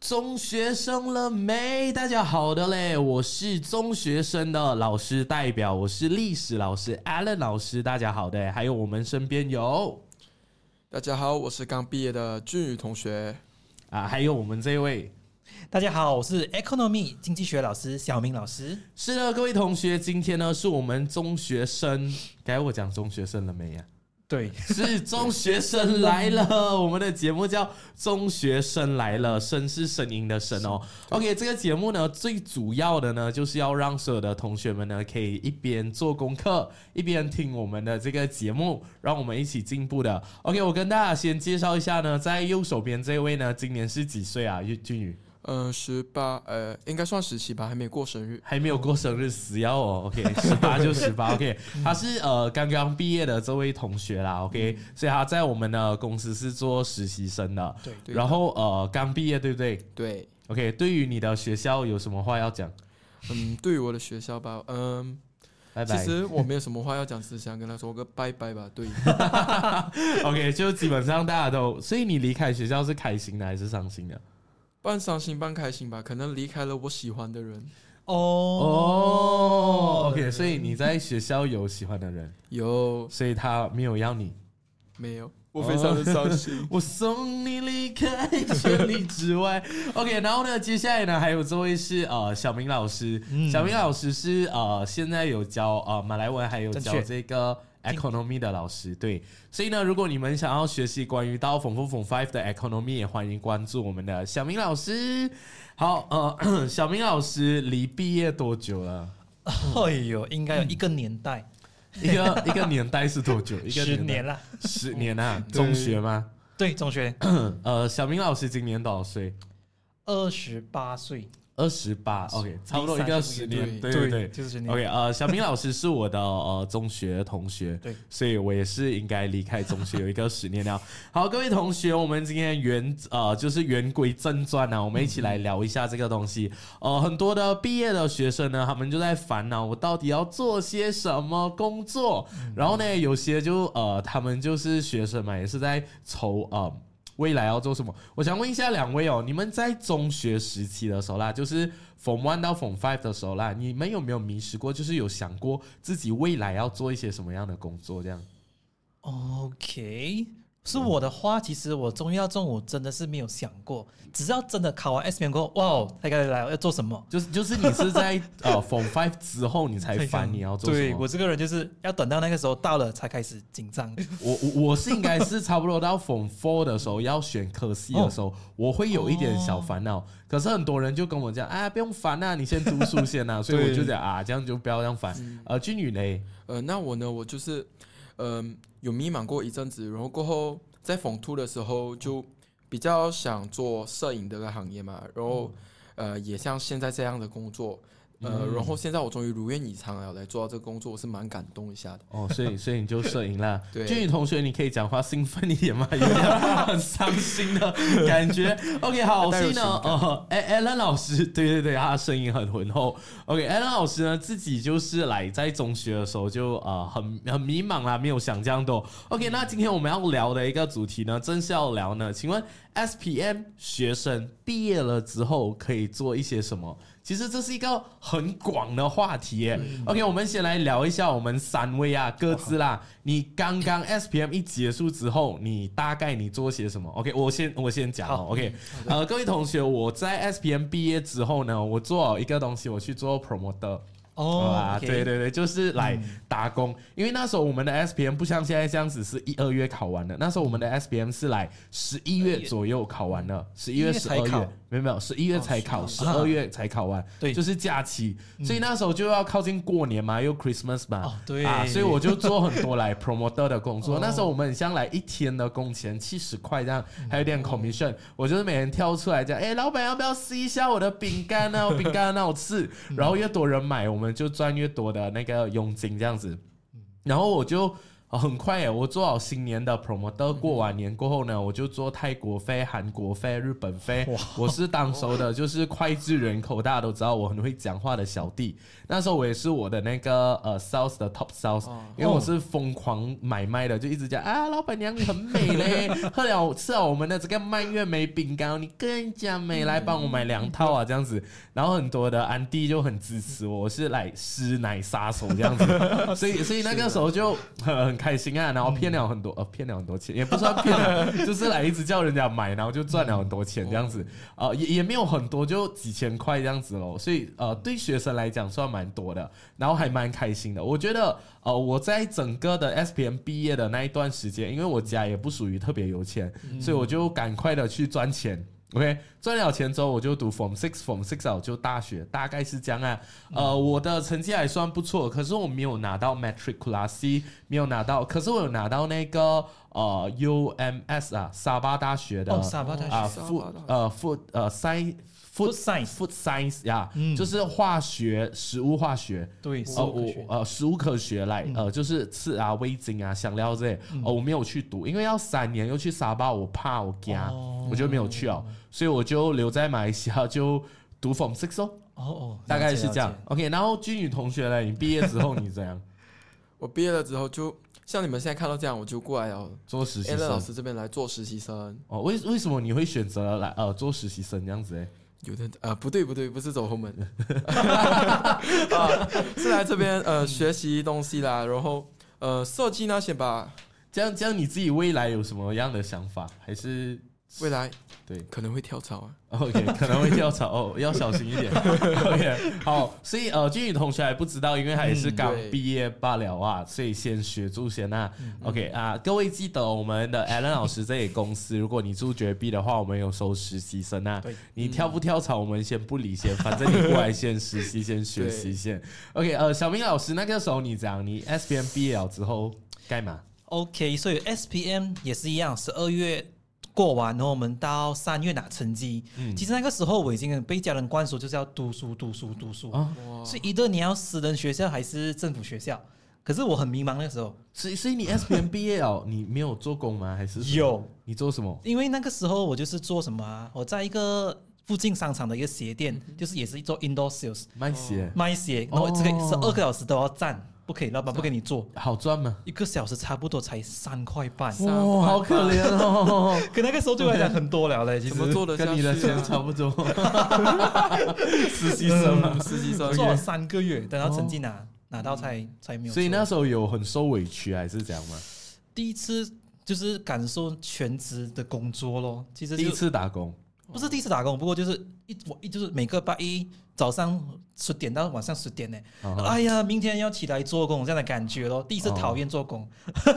中学生了没？大家好的嘞，我是中学生的老师代表，我是历史老师 Alan 老师。大家好的，还有我们身边有大家好，我是刚毕业的俊宇同学。啊，还有我们这位。大家好，我是 Economy 经济学老师小明老师。是的，各位同学，今天呢是我们中学生，该我讲中学生了没呀？对，是中学生来了。我们的节目叫《中学生来了》，声是声音的声哦。OK，这个节目呢，最主要的呢，就是要让所有的同学们呢，可以一边做功课，一边听我们的这个节目，让我们一起进步的。OK，我跟大家先介绍一下呢，在右手边这位呢，今年是几岁啊？俊俊宇。嗯，十八，呃，应该算十七吧，还没过生日，还没有过生日，死要哦。OK，十八就十八。OK，他是呃刚刚毕业的这位同学啦。OK，所以他在我们的公司是做实习生的。对，然后呃刚毕业，对不对？对。OK，对于你的学校有什么话要讲？嗯，对于我的学校吧，嗯，拜拜。其实我没有什么话要讲，只想跟他说个拜拜吧。对。OK，就基本上大家都，所以你离开学校是开心的还是伤心的？半伤心半开心吧，可能离开了我喜欢的人。哦哦，OK，所以你在学校有喜欢的人？有，所以他没有要你？没有，我非常的伤心。我送你离开千里之外。OK，然后呢，接下来呢，还有这位是呃小明老师。小明老师是呃现在有教呃马来文，还有教这个。Economy 的老师对，所以呢，如果你们想要学习关于到冯富冯 Five 的 Economy，也欢迎关注我们的小明老师。好，呃，小明老师离毕业多久了？哎呦，应该有一个年代，一个一个年代是多久？一个十年了，十年啊？中学吗？对，中学。呃，小明老师今年多少岁？二十八岁。二十八，OK，差不多一个十年，对对对，就是十年。OK，呃，小明老师是我的呃中学同学，对，所以我也是应该离开中学 有一个十年了。好，各位同学，我们今天原呃就是言归正传呢，我们一起来聊一下这个东西。呃，很多的毕业的学生呢，他们就在烦恼我到底要做些什么工作，然后呢，有些就呃，他们就是学生嘛，也是在愁呃。未来要做什么？我想问一下两位哦，你们在中学时期的时候啦，就是 Form One 到 Form Five 的时候啦，你们有没有迷失过？就是有想过自己未来要做一些什么样的工作？这样？OK。是我的话，其实我中医药中午真的是没有想过，只是要真的考完 S 面过后，哇，才该来要做什么？就是就是你是在 呃 Form Five 之后，你才烦你要做什么？对我这个人就是要等到那个时候到了才开始紧张。我我我是应该是差不多到 Form Four 的时候要选科系的时候，我会有一点小烦恼。可是很多人就跟我讲，哎，不用烦啊，你先读书先啊。所以我就讲啊，这样就不要这样烦。呃，君宇呢？呃，那我呢？我就是。嗯，有迷茫过一阵子，然后过后在缝兔的时候就比较想做摄影这个行业嘛，然后呃也像现在这样的工作。呃，然后现在我终于如愿以偿了，来做到这个工作，我是蛮感动一下的。哦，所以所以你就摄影啦。对，俊宇同学，你可以讲话兴奋一点吗？有点很伤心的感觉。OK，好，所以呢，呃，艾艾伦老师，对对对，他的声音很浑厚。OK，艾伦老师呢，自己就是来在中学的时候就呃很很迷茫啦，没有想这样多。OK，那今天我们要聊的一个主题呢，正是要聊呢，请问 SPM 学生毕业了之后可以做一些什么？其实这是一个很广的话题。OK，我们先来聊一下我们三位啊，各自啦。你刚刚 SPM 一结束之后，你大概你做些什么？OK，我先我先讲哦。OK，呃，各位同学，我在 SPM 毕业之后呢，我做一个东西，我去做 promoter。哦，对对对，就是来打工。因为那时候我们的 S P M 不像现在这样子是一二月考完的，那时候我们的 S P M 是来十一月左右考完的，十一月十二月。没有没有，十一月才考，十二月才考完，对，就是假期。所以那时候就要靠近过年嘛，又 Christmas 嘛，对。啊，所以我就做很多来 promoter 的工作。那时候我们很像来一天的工钱七十块这样，还有点 commission，我就是每天跳出来讲，哎，老板要不要试一下我的饼干呢？饼干很好吃，然后越多人买，我们就赚越多的那个佣金这样子，然后我就哦，很快耶！我做好新年的 promoter，过完年过后呢，我就做泰国飞、韩国飞、日本飞。我是当熟的，就是脍炙人口，大家都知道我很会讲话的小弟。那时候我也是我的那个呃 sales 的 top sales，因为我是疯狂买卖的，就一直讲啊，老板娘你很美嘞，喝了吃了我们的这个蔓越莓饼干，你更加美，来帮我买两套啊这样子。然后很多的安迪就很支持我，我是来师奶杀手这样子，所以所以那个时候就很。开心啊，然后骗了很多，呃，骗了很多钱，也不算骗了，就是来一直叫人家买，然后就赚了很多钱这样子，呃，也也没有很多，就几千块这样子咯。所以呃，对学生来讲算蛮多的，然后还蛮开心的。我觉得呃，我在整个的 S P M 毕业的那一段时间，因为我家也不属于特别有钱，所以我就赶快的去赚钱。OK，赚了钱之后我就读 Form Six Form Six 啊，就大学，大概是这样啊。呃，我的成绩还算不错，可是我没有拿到 Matriculasi，没有拿到，可是我有拿到那个呃 UMS 啊，沙巴大学的沙巴大学啊呃呃 Science Food Science Food Science 呀，就是化学食物化学，对，呃我呃食物科学来呃就是吃啊味精啊香料这些，哦我没有去读，因为要三年又去沙巴，我怕我惊，我就没有去哦。所以我就留在马来西亚，就读 Form Six 哦，哦哦，大概是这样。OK，然后君宇同学呢？你毕业之后你怎样？我毕业了之后，就像你们现在看到这样，我就过来了做实习生。老师这边来做实习生。哦，为为什么你会选择来呃做实习生这样子？哎，有的呃不对不对，不是走后门，啊是来这边呃学习东西啦，然后呃设计那些吧。这样这样，你自己未来有什么样的想法？还是？未来对可能会跳槽啊，OK 可能会跳槽哦，要小心一点。OK 好，所以呃，俊宇同学还不知道，因为他也是刚毕业罢了啊，所以先学住先啊。OK 啊，各位记得我们的 Alan 老师这里公司，如果你住绝壁的话，我们有收实习生啊。你跳不跳槽，我们先不理先，反正你过来先实习，先学 习先。OK 呃，小明老师那个时候你讲你 SPM 毕业了之后干嘛？OK，所以 SPM 也是一样，十二月。过完，然后我们到三月拿成绩。嗯，其实那个时候我已经被家人灌输，就是要读书、读书、读书。啊，所以一个你要私人学校还是政府学校？可是我很迷茫那个时候。所以，所以你 S P M 毕业哦，你没有做工吗？还是有？你做什么？因为那个时候我就是做什么啊？我在一个附近商场的一个鞋店，就是也是做 indoor sales 卖鞋，卖鞋。然后这个十二个小时都要站。不可以，老板不给你做，好赚吗？一个小时差不多才三块半，哇，好可怜哦！可那个时候对我来讲很多了嘞，其实做的跟你的钱差不多。实习生，实习生做了三个月，等到成绩拿拿到才才没有。所以那时候有很受委屈还是怎样吗？第一次就是感受全职的工作咯，其实第一次打工。不是第一次打工，不过就是一我一就是每个拜一早上十点到晚上十点呢。哎呀，明天要起来做工这样的感觉咯。第一次讨厌做工，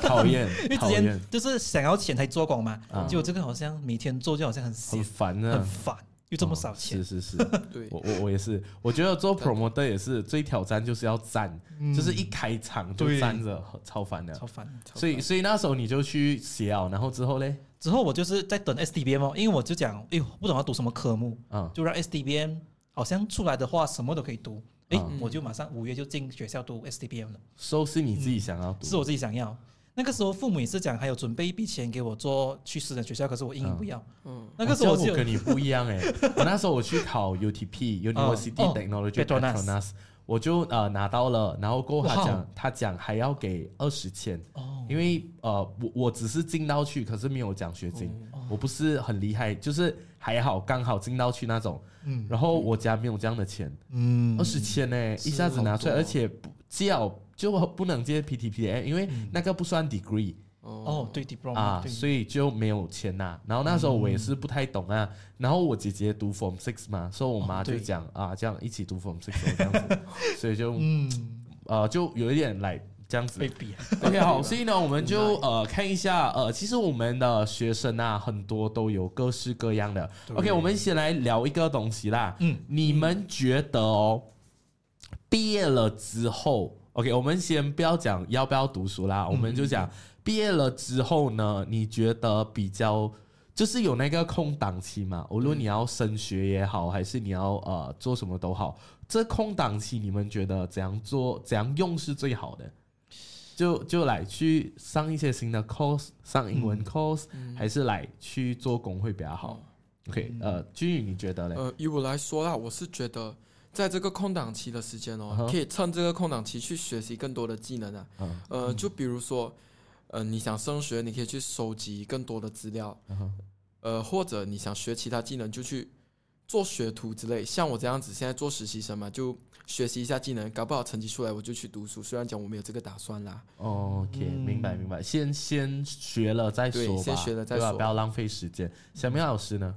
讨厌，因为之前就是想要钱才做工嘛。结果这个好像每天做就好像很很烦啊，很烦，又这么少钱。是是是，对，我我我也是，我觉得做 promoter 也是最挑战就是要站，就是一开场就站着，超烦的，超烦。所以所以那时候你就去写啊，然后之后嘞。之后我就是在等 S D B M 哦，因为我就讲，哎呦，不懂要读什么科目，嗯，就让 S D B M 好像出来的话什么都可以读，哎，我就马上五月就进学校读 STPM 了。说是你自己想要读，是我自己想要。那个时候父母也是讲，还有准备一笔钱给我做去私人学校，可是我硬不要。嗯，那个时候我跟你不一样哎，我那时候我去考 U T P University Technology Petronas。我就呃拿到了，然后过后他讲他讲还要给二十千，因为呃我我只是进到去，可是没有奖学金，我不是很厉害，就是还好刚好进到去那种，嗯。然后我家没有这样的钱，嗯。二十千呢一下子拿出来，而且不借就不能借 PTPA，因为那个不算 degree。哦，对，diploma 啊，所以就没有钱呐。然后那时候我也是不太懂啊。然后我姐姐读 form six 嘛，所以我妈就讲啊，这样一起读 form six 这样子，所以就嗯。呃，就有一点来这样子。被逼。OK，好，所以呢，我们就呃看一下呃，其实我们的学生啊，很多都有各式各样的。OK，我们先来聊一个东西啦。嗯，你们觉得哦，毕业了之后，OK，我们先不要讲要不要读书啦，我们就讲。毕业了之后呢？你觉得比较就是有那个空档期嘛？无论你要升学也好，还是你要呃做什么都好，这空档期你们觉得怎样做、怎样用是最好的？就就来去上一些新的 course，上英文 course，、还是来去做工会比较好、o k 呃，君宇你觉得嘞？呃，以我来说啦，我是觉得在这个空档期的时间哦可以趁这个空档期去学习更多的技能啊。嗯。呃，就比如说，呃，你想升学，你可以去收集更多的资料，呃，或者你想学其他技能，就去做学徒之类。像我这样子，现在做实习生嘛，就学习一下技能，搞不好成绩出来我就去读书。虽然讲我没有这个打算啦，哦 OK，、嗯明白明白，先先学了再说吧，对先学了再？说不要浪费时间。小明老师呢？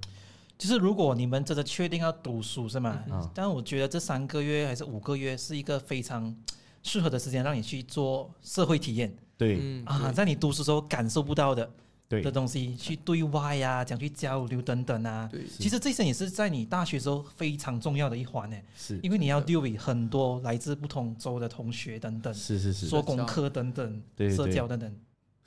就是如果你们真的确定要读书是吗？嗯但我觉得这三个月还是五个月是一个非常适合的时间，让你去做社会体验对、嗯啊，在你读书时候感受不到的对。的东西，去对外呀、讲去交流等等啊。对，其实这些也是在你大学时候非常重要的一环呢，是。因为你要 deal with 很多来自不同州的同学等等，是是是，做功课等等，社交等等。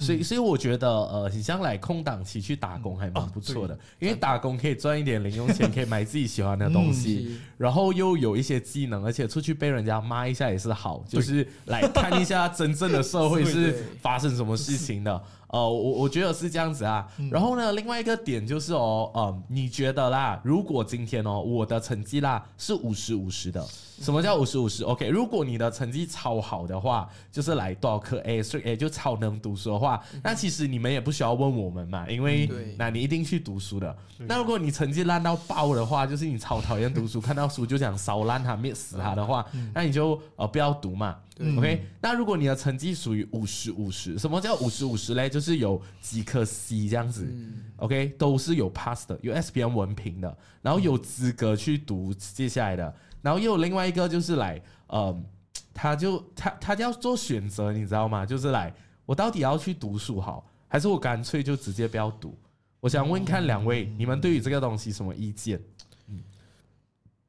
所以所以我觉得呃，你将来空档期去打工还蛮不错的，因为打工可以赚一点零用钱，可以买自己喜欢的东西。是然后又有一些技能，而且出去被人家骂一下也是好，就是来看一下真正的社会 是对。发生什么事情的。呃，我我觉得是这样子啊。然后呢，另外一个点就是哦，嗯，你觉得啦，如果今天哦我的成绩啦是五十五十的，什么叫五十五十？OK，如果你的成绩超好的话，就是来多少科 A，所以 A 就超能读书的话，那其实你们也不需要问我们嘛，因为对那你一定去读书的。那如果你成绩烂到爆的话，就是你超讨厌读书，看到书就想烧烂它、灭死它的话，那你就呃不要读嘛。对 OK，那如果你的成绩属于五十五十，什么叫五十五十嘞？就是有几颗 C 这样子。嗯 OK，都是有 pass 的，有 SPM 文凭的，然后有资格去读接下来的，然后又有另外一个就是来，嗯，他就他他要做选择，你知道吗？就是来，我到底要去读书好，还是我干脆就直接不要读？我想问看两位，你们对于这个东西什么意见？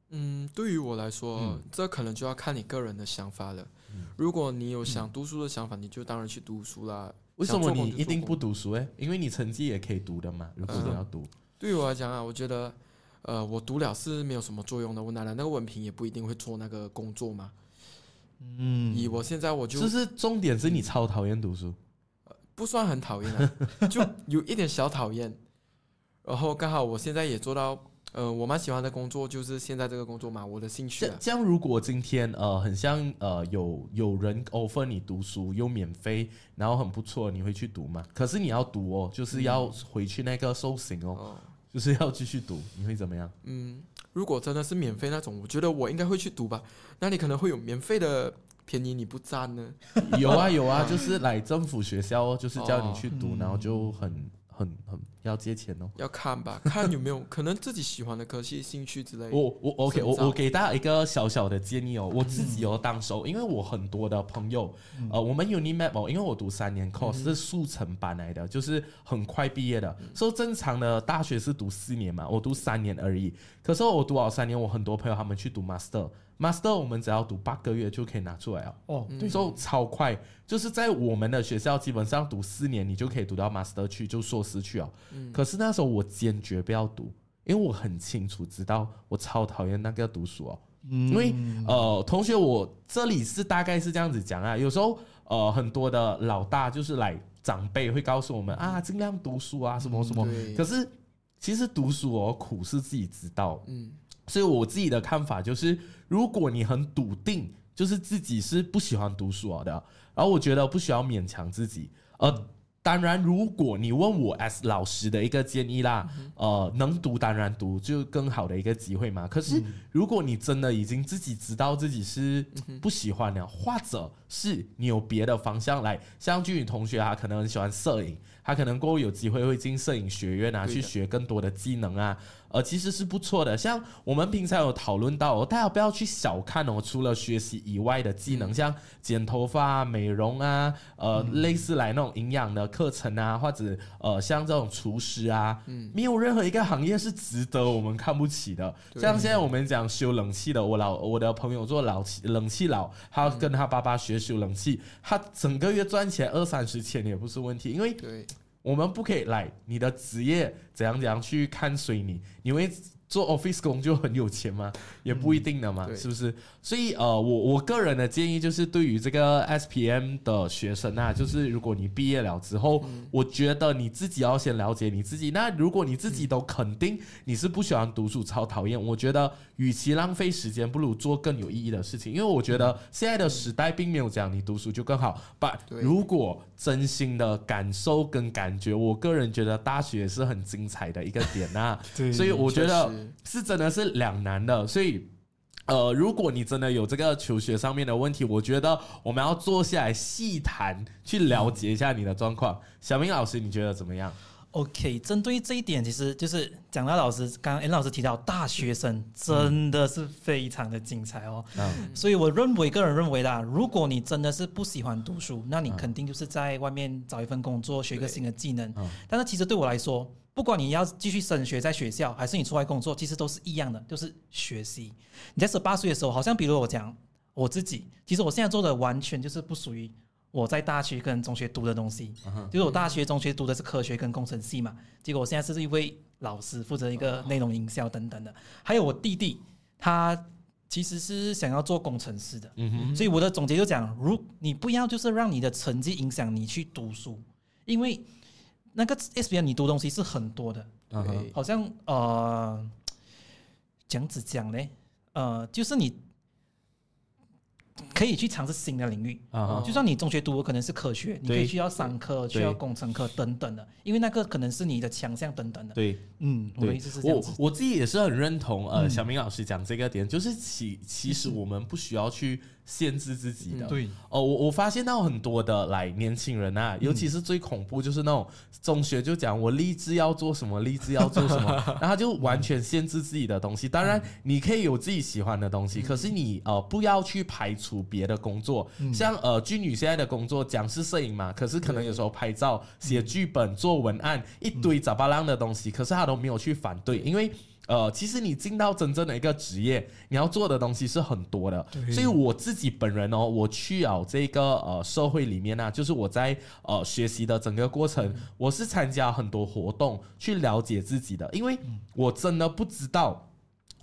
嗯，对于我来说，嗯这可能就要看你个人的想法了。如果你有想读书的想法，你就当然去读书啦。为什么你一定不？读书？诶，因为你成绩也可以读的嘛。如果你要读，对于我来讲啊，我觉得，呃，我读了是没有什么作用的。我拿了那个文凭，也不一定会做那个工作嘛。嗯，以我现在我就就是重点是你超讨厌读书。不算很讨厌啊，就有一点小讨厌。然后刚好我现在也做到，呃，我蛮喜欢的工作就是现在这个工作嘛，我的兴趣啊。这这样，如果今天呃很像呃有有人 offer 你读书又免费，然后很不错，你会去读吗？可是你要读哦，就是要回去那个受刑哦，哦，就是要继续读，你会怎么样？嗯，如果真的是免费那种，我觉得我应该会去读吧。那你可能会有免费的便宜，你不占呢？有啊有啊，就是来政府学校哦，就是叫你去读，哦然后就很很很要借钱哦。要看吧，看有没有可能自己喜欢的科系、兴趣之类。我我 OK，我我给大家一个小小的建议哦，我自己有当手，因为我很多的朋友，呃，我们 Unimap 哦，因为我读三年 course 是速成班来的，就是很快毕业的。所以正常的大学是读四年嘛，我读三年而已。可是我读好三年，我很多朋友他们去读 master，master 我们只要读八个月就可以拿出来了。哦，嗯对，所以超快，就是在我们的学校基本上读四年，你就可以读到 master 去，就硕士去哦。嗯可是那时候我坚决不要读，因为我很清楚知道我超讨厌那个读书哦。因为呃，同学，我这里是大概是这样子讲啊，有时候呃，很多的老大就是来长辈会告诉我们啊，尽量读书啊，什么什么。对可是其实读书哦，苦是自己知道，嗯，所以我自己的看法就是，如果你很笃定，就是自己是不喜欢读书的，然后我觉得不需要勉强自己。呃，当然，如果你问我 as 老师的一个建议啦，呃，能读当然读，就更好的一个机会嘛。可是，如果你真的已经自己知道自己是不喜欢的，或者是你有别的方向来，像俊宇同学他可能很喜欢摄影，他可能过后有机会会进摄影学院啊，去学更多的技能啊。呃，其实是不错的。像我们平常有讨论到、哦，大家不要去小看哦，除了学习以外的技能，像剪头发、啊、美容啊，呃，类似来那种营养的课程啊，或者呃，像这种厨师啊，嗯。没有任何一个行业是值得我们看不起的。像现在我们讲修冷气的，我老我的朋友做老气冷气佬，他跟他爸爸学修冷气，他整个月赚钱二三十千也不是问题，因为对，我们不可以来你的职业怎样怎样去看水你，因为做 office 工就很有钱吗？也不一定的嘛，对是不是？所以呃，我我个人的建议就是，对于这个 SPM 的学生啊，就是如果你毕业了之后，我觉得你自己要先了解你自己。那如果你自己都肯定你是不喜欢读书、超讨厌，我觉得与其浪费时间，不如做更有意义的事情。因为我觉得现在的时代并没有讲你读书就更好，把对如果真心的感受跟感觉，我个人觉得大学是很精彩的一个点啊。所以我觉得是真的是两难的，所以。呃，如果你真的有这个求学上面的问题，我觉得我们要坐下来细谈，去了解一下你的状况。小明老师，你觉得怎么样？OK，针对这一点，其实就是讲到老师刚刚 N 老师提到，大学生真的是非常的精彩哦。嗯所以我认为，个人认为啦，如果你真的是不喜欢读书，那你肯定就是在外面找一份工作，学一个新的技能。嗯但是其实对我来说，不管你要继续升学在学校，还是你出来工作，其实都是一样的，就是学习。你在十八岁的时候，好像比如我讲我自己，其实我现在做的完全就是不属于我在大学跟中学读的东西。就是我大学、中学读的是科学跟工程系嘛，结果我现在是一位老师，负责一个内容营销等等的。还有我弟弟，他其实是想要做工程师的，嗯，所以我的总结就讲，如你不要就是让你的成绩影响你去读书，因为那个 S B A 你读东西是很多的，好像呃，这样子讲呢，呃，就是你可以去尝试新的领域。啊哈，就算你中学读的可能是科学，你可对以去到商科、对去到工程科等等的，因为那个可能是你的强项等等的。对。嗯，我的对意思是这样我子。我自己也是很认同呃，嗯。小明老师讲这个点，就是其其实我们不需要去限制自己的。对，哦，我我发现到很多的来年轻人啊，尤其是最恐怖就是那种中学就讲我立志要做什么，立志要做什么，然后就完全限制自己的东西。当然，你可以有自己喜欢的东西，可是你呃不要去排除别的工作，像呃君女现在的工作讲是摄影嘛，可是可能有时候拍照、写剧本、做文案一堆杂巴浪的东西，可是他都没有去反对，因为。呃，其实你进到真正的一个职业，你要做的东西是很多的，所以我自己本人哦，我去了这个呃社会里面呢、就是我在呃学习的整个过程，我是参加很多活动去了解自己的，因为我真的不知道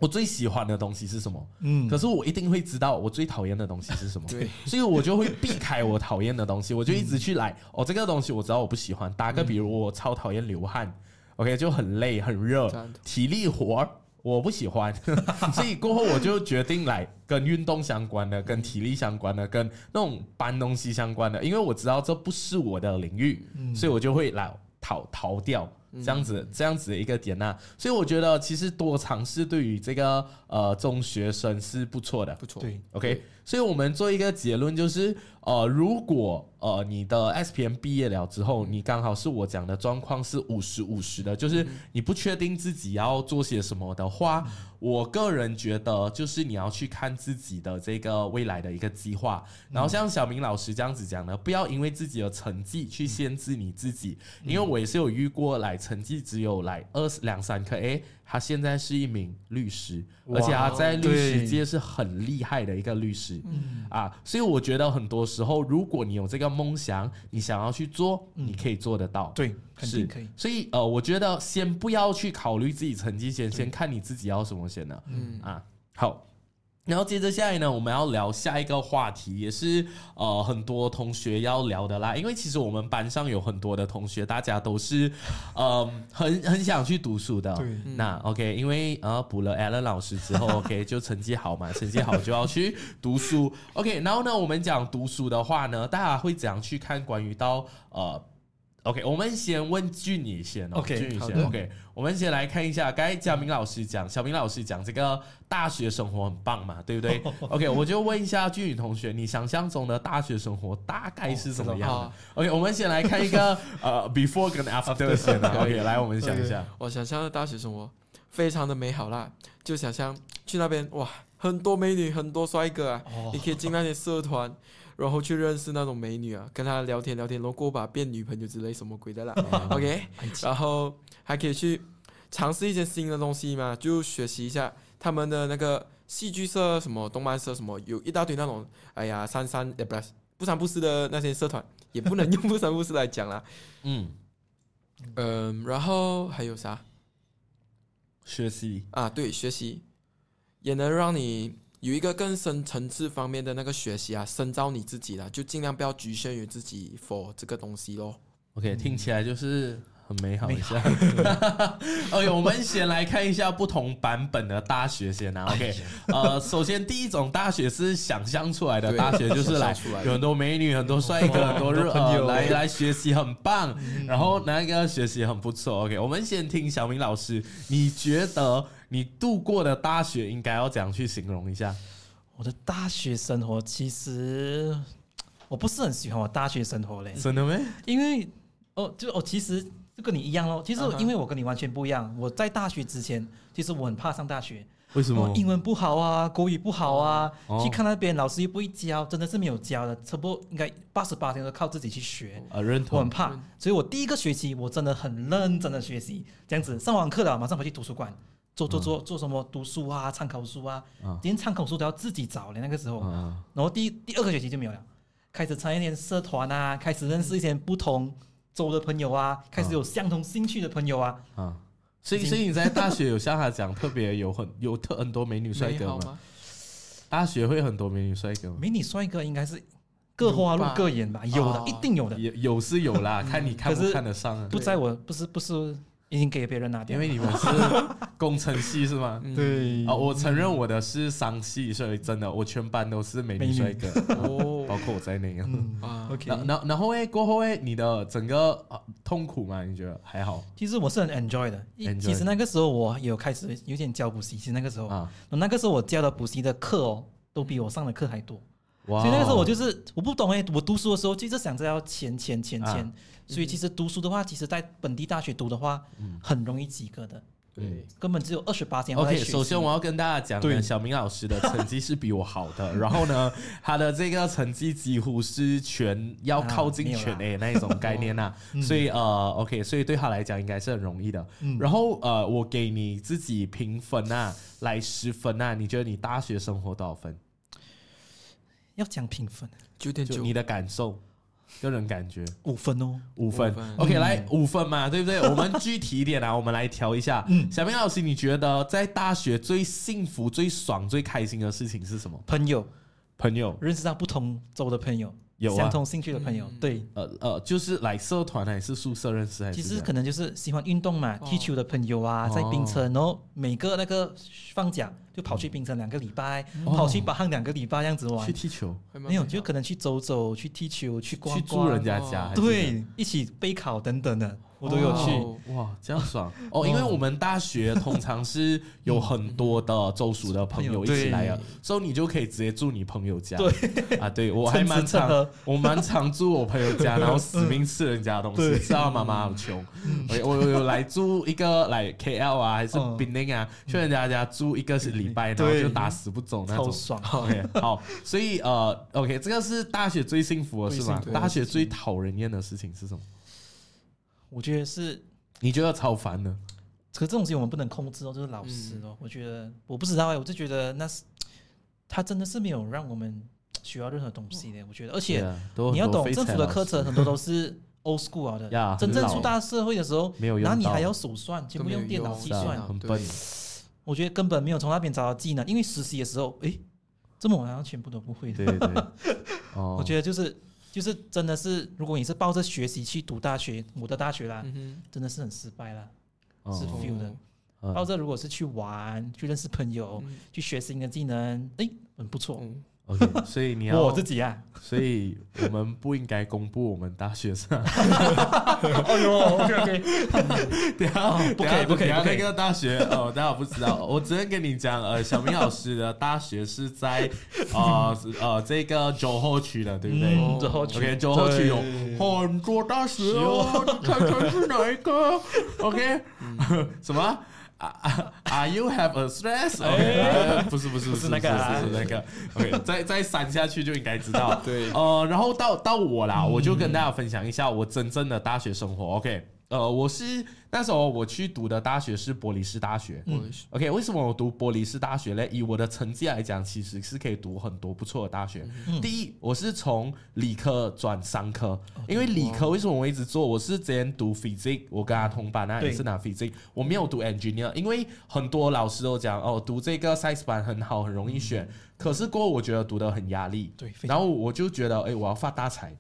我最喜欢的东西是什么，嗯。可是我一定会知道我最讨厌的东西是什么，对，所以我就会避开我讨厌的东西，我就一直去来，哦，这个东西我知道我不喜欢，打个比如，我超讨厌流汗，OK，就很累很热体力活儿我不喜欢，所以过后我就决定来跟运动相关的、跟体力相关的、跟那种搬东西相关的，因为我知道这不是我的领域，所以我就会来逃逃掉。这样子，这样子的一个点呐、所以我觉得其实多尝试对于这个呃中学生是不错的，不错。对，OK，所以我们做一个结论，就是呃，如果呃你的 SPM 毕业了之后，你刚好是我讲的状况是五十五十的，就是你不确定自己要做些什么的话，我个人觉得就是你要去看自己的这个未来的一个计划，然后像小明老师这样子讲的，不要因为自己的成绩去限制你自己，因为我也是有遇过来成绩只有来二两三科，诶，他现在是一名律师，而且他在律师界是很厉害的一个律师，啊，所以我觉得很多时候，如果你有这个梦想，你想要去做，你可以做得到。对，肯是定可以。所以呃，我觉得先不要去考虑自己成绩先，先看你自己要什么先呢。嗯啊，好。然后接着下来呢，我们要聊下一个话题，也是呃很多同学要聊的啦。因为其实我们班上有很多的同学，大家都是呃很很想去读书的。对那 OK，因为呃补了 Alan 老师之后，OK 就成绩好嘛，成绩好就要去读书。OK，然后呢，我们讲读书的话呢，大家会怎样去看关于到呃？OK，我们先问俊宇先哦 OK，俊宇先 OK，我们先来看一下，刚才嘉明老师讲，小明老师讲这个大学生活很棒嘛，对不对？OK，我就问一下俊宇同学，你想象中的大学生活大概是什么样的哦？OK，我们先来看一个 呃 before 跟 after 先啊。OK，来我们想一下。我想象的大学生活非常的美好啦，就想象去那边哇，很多美女，很多帅哥啊，哦你可以进那些社团，然后去认识那种美女啊，跟她聊天聊天，然后过把变女朋友之类什么鬼的啦，OK，然后还可以去尝试一些新的东西嘛，就学习一下他们的那个戏剧社、什么动漫社什么，有一大堆那种，哎呀，三三呃不是不三不四的那些社团，也不能用不三不四来讲啦，嗯，嗯，然后还有啥？学习。啊，对，学习。也能让你有一个更深层次方面的那个学习啊，深造你自己啦，就尽量不要局限于自己 for 这个东西咯。OK，听起来就是很美好一下。OK，我们先来看一下不同版本的大学先啊。OK，呃，首先第一种大学是想象出来的大学，就是来出来有很多美女、很多帅哥、很多热呃很多朋友来来学习很棒，然后那个学习很不错。OK，我们先听小明老师，你觉得你度过的大学应该要怎样去形容一下？我的大学生活其实我不是很喜欢我大学生活嘞，真的没？因为哦，就哦，其实就跟你一样咯。其实因为我跟你完全不一样，我在大学之前，其实我很怕上大学，为什么我？英文不好啊，国语不好啊，哦去看那边老师又不会教，真的是没有教的，差不多应该八十八天都靠自己去学。啊，认同。我很怕，所以我第一个学期我真的很认真的学习，这样子上完课了，马上回去图书馆做做做做什么读书啊、参考书啊，嗯连参考书都要自己找的。那个时候，嗯然后第第二个学期就没有了，开始参加一点社团啊，开始认识一些不同州的朋友啊，开始有相同兴趣的朋友啊。啊，所以所以你在大学有像他讲特别有很有特很多美女帅哥吗？吗？大学会很多美女帅哥吗？美女帅哥应该是各花入各眼吧，有的哦一定有的，有有是有啦，看你看不看得上啊。不在我不是不是已经给别人拿掉了，因为你们是工程系是吗？嗯对啊，我承认我的是商系，所以真的我全班都是美女帅哥，哦包括我在内。嗯啊，OK，然然然后诶，过后诶，你的整个啊痛苦吗？你觉得还好其实我是很 enjoy 的。一 Enjoy 其实那个时候我有开始有点教补习，其实那个时候，啊？那个时候我教的补习的课哦，都比我上的课还多。所以那个时候我就是我不懂哎，我读书的时候就一直想着要钱钱钱钱。啊，所以其实读书的话，其实在本地大学读的话，很容易及格的，对，根本只有二十八天。OK，首先我要跟大家讲呢，对。小明老师的成绩是比我好的，然后呢，他的这个成绩几乎是全要靠近全 A 那一种概念呐、所以呃，OK，所以对他来讲应该是很容易的。然后呃，我给你自己评分啊，来十分啊，你觉得你大学生活多少分？要讲评分，九点九你，的感受、个人感觉。五分哦。五分分 o k 来五分嘛，对不对？我们具体一点啊，我们来调一下。嗯小明老师，你觉得在大学最幸福、最爽、最开心的事情是什么？朋友朋友，认识到不同州的朋友，有啊相同兴趣的朋友，对。呃呃，就是来社团还是宿舍认识还是？其实可能就是喜欢运动嘛，踢球的朋友啊，在冰城，然后每个那个放假就跑去槟城两个礼拜，哦跑去巴汉两个礼拜这样子玩。去。踢球，没有，就可能去走走，去踢球，去逛去，住人家家，对，一起备考等等的，我都有去。哦。哇，这样爽。哦！因为我们大学通常是有很多的周属的朋友 一起来啊，所以你就可以直接住你朋友家。对。啊，对我还 蛮常趁趁，我蛮常住我朋友家，然后死命吃人家的东西，对。吃到妈妈好穷。我我有来住一个来 KL 啊，还是嗯槟城啊，去人家家住一个是礼拜，然后就打死不走那种。超爽。OK，好，所以呃，OK，这个是大学最幸福的是吗大学最讨人厌的事情是什么？我觉得是，你觉得超烦的？可是这种事情我们不能控制哦，就是老师哦。我觉得我不知道哎，我就觉得那是他真的是没有让我们学到任何东西的。我觉得，而且你要懂政府的课程很多都是 old school 啊的 呀，真正出大社会的时候，然后你还要手算，全都没有部用电脑计算，对很笨。我觉得根本没有从那边找到技能，因为实习的时候，诶，这么晚好像全部都不会。的。对对，哦，我觉得就是就是真的是，如果你是抱着学习去读大学，我的大学啦，嗯真的是很失败啦。哦。是，feel 的。嗯抱着如果是去玩、去认识朋友、嗯。去学新的技能，诶，很不错。嗯 OK，所以你要我自己啊，所以我们不应该公布我们大学生。哎呦，OK OK，等下哦不可以不可以那个大学哦，大家不知道，我只能跟你讲，呃，小明老师的大学是在呃是 呃这个九后区的，对不对？九号区。OK，九后区有很多大学哦，你看看是哪一个？OK，什么？啊啊！Are you have a stress？哎不是不是不是那个啊不是那个。OK，再再删下去就应该知道。对呃，然后到到我啦，嗯我就跟大家分享一下我真正的大学生活。OK，呃，我是那时候我去读的大学是伯利斯大学。嗯 OK，为什么我读伯利斯大学呢？以我的成绩来讲，其实是可以读很多不错的大学。第一，我是从理科转商科，因为理科为什么我一直做？我是之前读 physics，我跟他同班啊，对也是拿 physics，我没有读 engineer，因为很多老师都讲哦，读这个 science 班很好，很容易选。可是过后我觉得读的很压力，对然后我就觉得，哎，我要发大财。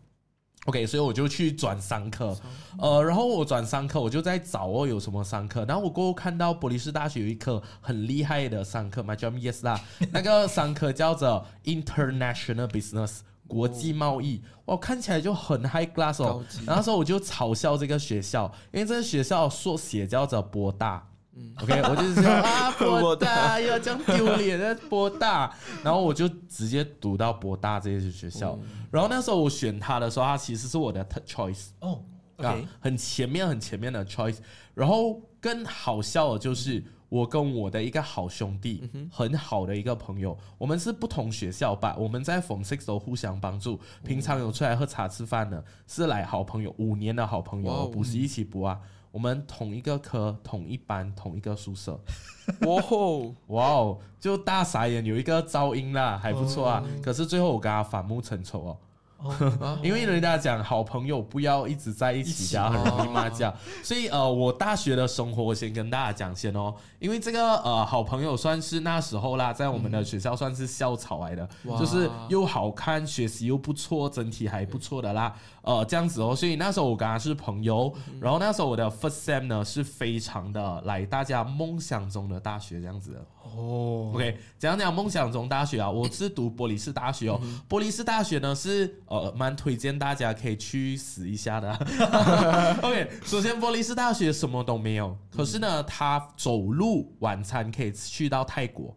OK，所以我就去转商科，呃，然后我转商科，我就在找哦有什么商科，然后我过后看到伯利斯大学有一科很厉害的商科嘛，叫 Yes 啦，那个商科叫做 International Business 国际贸易，哇，看起来就很 high class 哦。然后那时候我就嘲笑这个学校，因为这个学校缩写叫做博大。OK，我就是说啊，博大要这样丢脸的博大，然后我就直接读到博大这些学校。然后那时候我选他的时候，他其实是我的 third choice。哦啊，OK，，很前面很前面的 choice。然后更好笑的就是，我跟我的一个好兄弟，很好的一个朋友，我们是不同学校吧，我们在 Form Six 都互相帮助，平常有出来喝茶吃饭的，是来好朋友，五年的好朋友，补习一起补啊。我们同一个科、同一班、同一个宿舍，哇哦，哇哦，就大傻眼，有一个噪音啦，还不错啊。可是最后我跟他反目成仇哦，啊 因为人家讲好朋友不要一直在一起，这样很容易骂架。所以呃，我大学的生活我先跟大家讲先哦，因为这个呃好朋友算是那时候啦，在我们的学校算是校草来的，就是又好看，学习又不错，整体还不错的啦。呃，这样子哦，所以那时候我跟他是朋友，然后那时候我的 first sem 呢是非常的来大家梦想中的大学这样子的。哦 OK，讲讲梦想中大学啊，我是读玻璃市大学哦。玻璃市大学呢是呃蛮推荐大家可以去死一下的啊。OK，首先玻璃市大学什么都没有，可是呢，他走路晚餐可以去到泰国。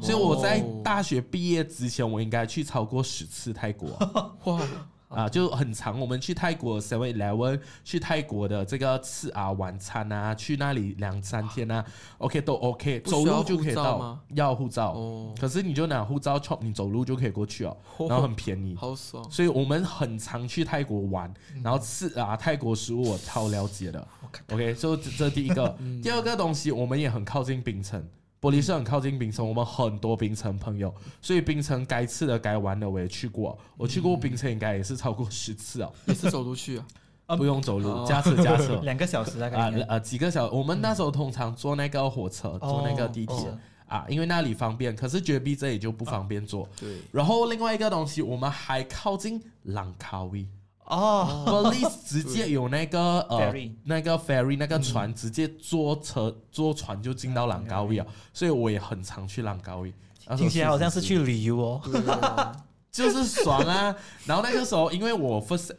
所以我在大学毕业之前，我应该去超过十次泰国 哇，啊，就很长。我们去泰国 Seven Eleven，去泰国的这个吃啊晚餐啊，去那里两三天啊，OK 都 OK，走路就可以到要护照。哦，可是你就拿护照 chop，你走路就可以过去哦，然后很便宜。好爽，所以我们很常去泰国玩，然后吃啊泰国食物，我超了解的。OK，就这这第一个，第二个东西，我们也很靠近槟城。玻璃是很靠近冰城，我们很多冰城朋友，所以冰城该吃的、该玩的我也去过。我去过冰城，应该也是超过十次哦，也是走路去啊，不用走路，哦驾车驾车 两个小时大概啊几个小时。我们那时候通常坐那个火车，坐那个地铁哦啊，因为那里方便。可是绝壁这里就不方便坐。对，然后另外一个东西，我们还靠近朗卡威。哦，Belize 直接有那个呃那个 ferry 那个船，直接坐车坐船就进到朗高威啊，所以我也很常去朗高威。听起来好像是去旅游哦。就是爽啊。然后那个时候，因为我 first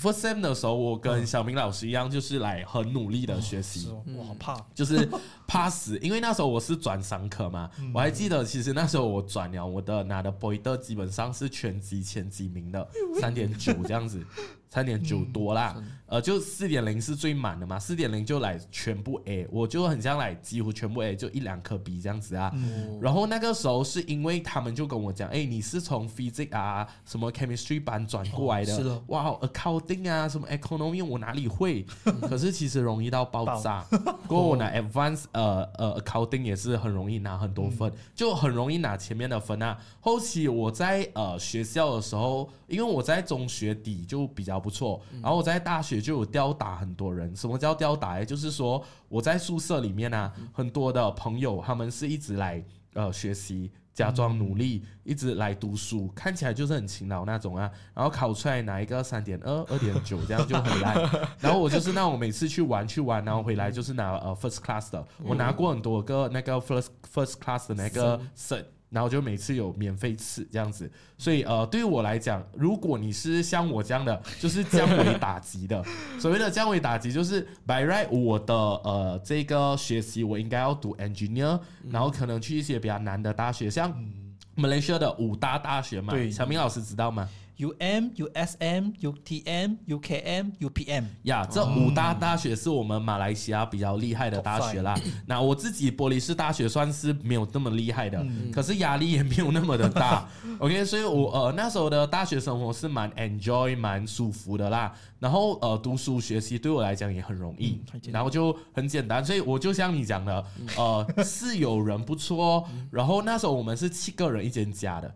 first sem 的时候，我跟小明老师一样，就是来很努力的学习。我好怕。就是怕死，因为那时候我是转商科嘛，我还记得，其实那时候我转了我的拿的 boy 的基本上是全级前几名的，三点九这样子，三点九多啦，呃，就四点零是最满的嘛，四点零就来全部 A，我就很像来几乎全部 A，就一两颗 B 这样子啊。然后那个时候是因为他们就跟我讲，哎，你是从 physics 啊什么 chemistry 班转过来的，哦是的哇，accounting 啊什么 economy 我哪里会？可是其实容易到爆炸。过后我拿 advance 呃呃 accounting 也是很容易拿很多分，就很容易拿前面的分啊。后期我在呃学校的时候，因为我在中学底就比较不错，然后我在大学就有吊打很多人。什么叫吊打？也就是说我在宿舍里面啊，很多的朋友他们是一直来呃学习。假装努力，一直来读书，看起来就是很勤劳那种啊。然后考出来拿一个三点二、二点九，这样就很烂。然后我就是那种每次去玩去玩，然后回来就是拿呃 first class 的。我拿过很多个那个 first first class 的那个 cert。然后就每次有免费吃这样子，所以呃，对于我来讲，如果你是像我这样的，就是降维打击的。所谓的降维打击，就是 by right 我的呃这个学习我应该要读 engineer，、然后可能去一些比较难的大学，像 Malaysia 的五大大学嘛，对小明老师知道吗？UM、USM、UTM、UKM、UPM。呀，这五大大学是我们马来西亚比较厉害的大学啦。那我自己玻璃市大学算是没有那么厉害的，可是压力也没有那么的大。OK，所以我呃那时候的大学生活是蛮 enjoy、蛮舒服的啦。然后呃读书学习对我来讲也很容易，然后就很简单。所以我就像你讲的，呃是有人不错。然后那时候我们是七个人一间家的。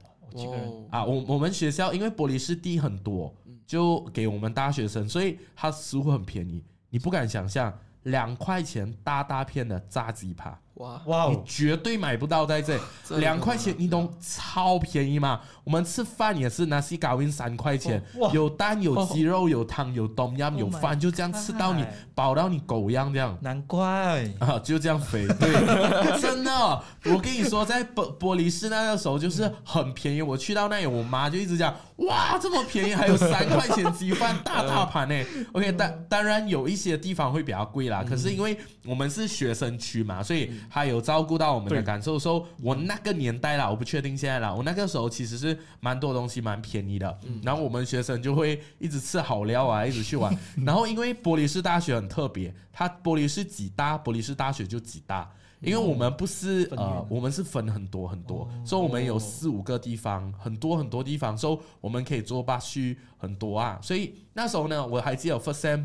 啊，我我们学校因为玻璃是地很多，就给我们大学生，所以它食物很便宜，你不敢想象，两块钱大大片的炸鸡扒。哇哇！你绝对买不到在这 两块钱，你懂超便宜嘛？我们吃饭也是拿西咖喱三块钱，有蛋有鸡肉有汤有冬阴有饭，就这样吃到你饱到你狗一样这样。难怪啊，就这样肥。对，真的，我跟你说，在玻玻璃市那个时候就是很便宜。我去到那里，我妈就一直讲：哇，这么便宜，还有三块钱鸡饭大大盘呢。OK，当当然有一些地方会比较贵啦，可是因为我们是学生区嘛，所以。他有照顾到我们的感受，说我那个年代啦，我不确定现在啦。我那个时候其实是蛮多东西蛮便宜的，然后我们学生就会一直吃好料啊，一直去玩。然后因为玻璃市大学很特别，它玻璃市几大，玻璃市大学就几大。因为我们不是呃，我们是分很多很多，所以我们有四五个地方，很多很多地方，所以我们可以做巴区很多啊。所以那时候呢，我还记得 first sem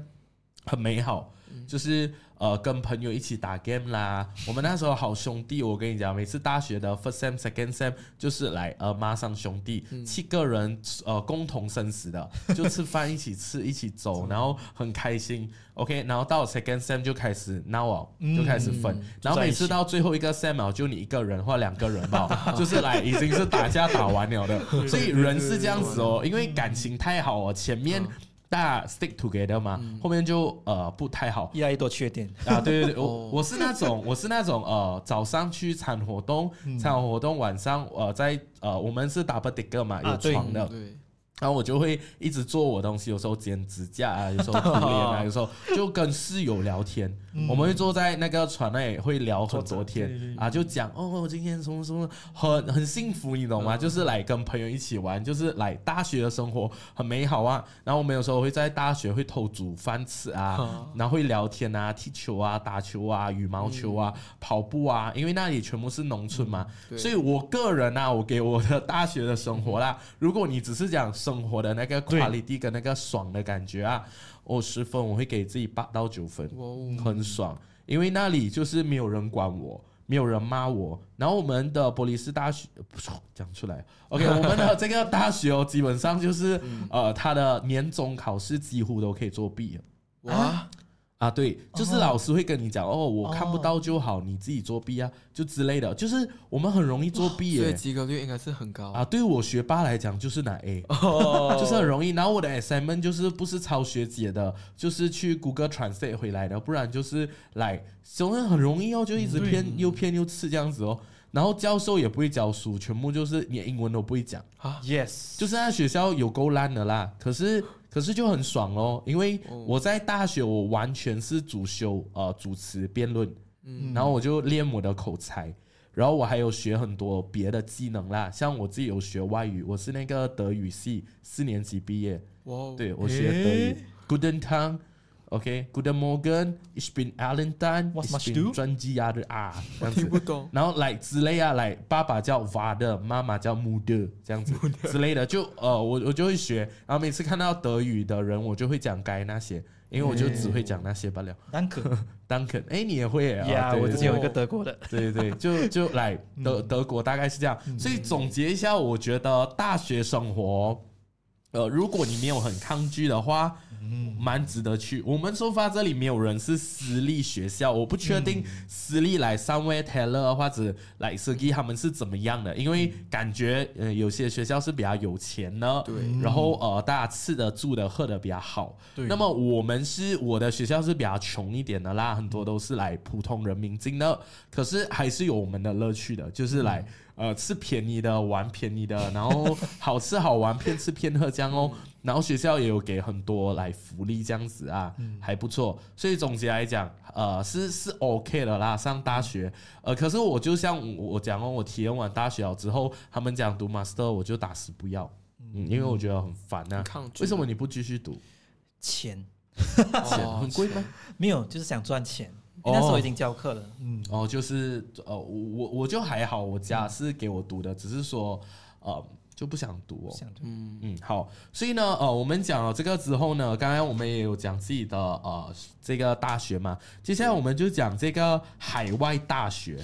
很美好，就是。呃，跟朋友一起打 game 啦。我们那时候好兄弟，我跟你讲，每次大学的 first sem、second sem 就是来呃马上兄弟，七个人呃共同生死的，就吃饭一起吃，一起走，然后很开心。OK，然后到 second sem 就开始闹哦，就开始分。然后每次到最后一个 sem 就你一个人或两个人吧，就是来已经是打架打完了的。所以人是这样子哦，因为感情太好哦，前面。大家 stick together 嘛，后面就呃不太好，越来越多缺点。啊！对对对，我我是那种 我是那种呃早上去参活动，参活动晚上呃在呃我们是 double decker 嘛，有床的。然后我就会一直做我东西，有时候剪指甲啊，有时候涂脸啊，有时候就跟室友聊天。我们会坐在那个船内，会聊很多天啊，就讲哦，我今天什么什么很很幸福，你懂吗？就是来跟朋友一起玩，就是来大学的生活很美好啊。然后我们有时候会在大学会偷煮饭吃啊，然后会聊天啊，踢球啊，打球啊，羽毛球啊，跑步啊，因为那里全部是农村嘛。所以我个人啊，我给我的大学的生活啦，如果你只是讲生生活的那个 quality 跟那个爽的感觉啊，我十分我会给自己八到九分，很爽，因为那里就是没有人管我，没有人骂我。然后我们的玻利斯大学讲出来，OK，我们的这个大学哦，基本上就是呃，他的年终考试几乎都可以作弊哇。啊，对，就是老师会跟你讲哦，我看不到就好，你自己作弊啊，就之类的，就是我们很容易作弊，所以及格率应该是很高啊。对于我学霸来讲，就是拿 A，就是很容易。然后我的 assignment 就是不是抄学姐的，就是去 Google Translate 回来的，不然就是来，总是很容易哦，就一直骗，又骗又吃这样子哦。然后教授也不会教书，全部就是连英文都不会讲啊。Yes，就是那学校有够烂的啦，可是。可是就很爽哦，因为我在大学我完全是主修呃主持辩论，嗯，然后我就练我的口才，然后我还有学很多别的技能啦，像我自己有学外语，我是那个德语系四年级毕业，哇，对我学德语，Guten Tag。OK，Good morning，Ich bin Alan Tan，Ich bin 专辑牙的啊，我听不懂。然后来之类啊，来爸爸叫 Vader，妈妈叫 Mother，这样子之类的，就呃，我我就会学。然后每次看到德语的人，我就会讲该那些，因为我就只会讲那些罢了。Duncan，Duncan，哎，你也会啊？我之前有一个德国的。对对对，就就来德德国，大概是这样。所以总结一下，我觉得大学生活，呃，如果你没有很抗拒的话。嗯，蛮值得去。我们出发这里没有人是私立学校，我不确定私立来三位 Taylor 或者来 s k i 他们是怎么样的，因为感觉呃有些学校是比较有钱的，对，然后呃大家吃的住的喝的比较好。对，那么我们是我的学校是比较穷一点的啦，很多都是来普通人民进的，可是还是有我们的乐趣的，就是来。呃，吃便宜的，玩便宜的，然后好吃好玩，骗吃骗喝这样哦。然后学校也有给很多来福利这样子啊，还不错。所以总结来讲，呃，是是 OK 的啦。上大学，呃，可是我就像我讲哦，我体验完大学了之后，他们讲读 master，我就打死不要。嗯，因为我觉得很烦呐、抗拒为什么你不继续读？钱钱哦很贵吗？没有，就是想赚钱。哦那时候已经教课了，嗯，哦，就是呃，我我我就还好，我家是给我读的，只是说呃就不想读哦。想嗯。嗯，好，所以呢，呃，我们讲了这个之后呢，刚刚我们也有讲自己的呃这个大学嘛，接下来我们就讲这个海外大学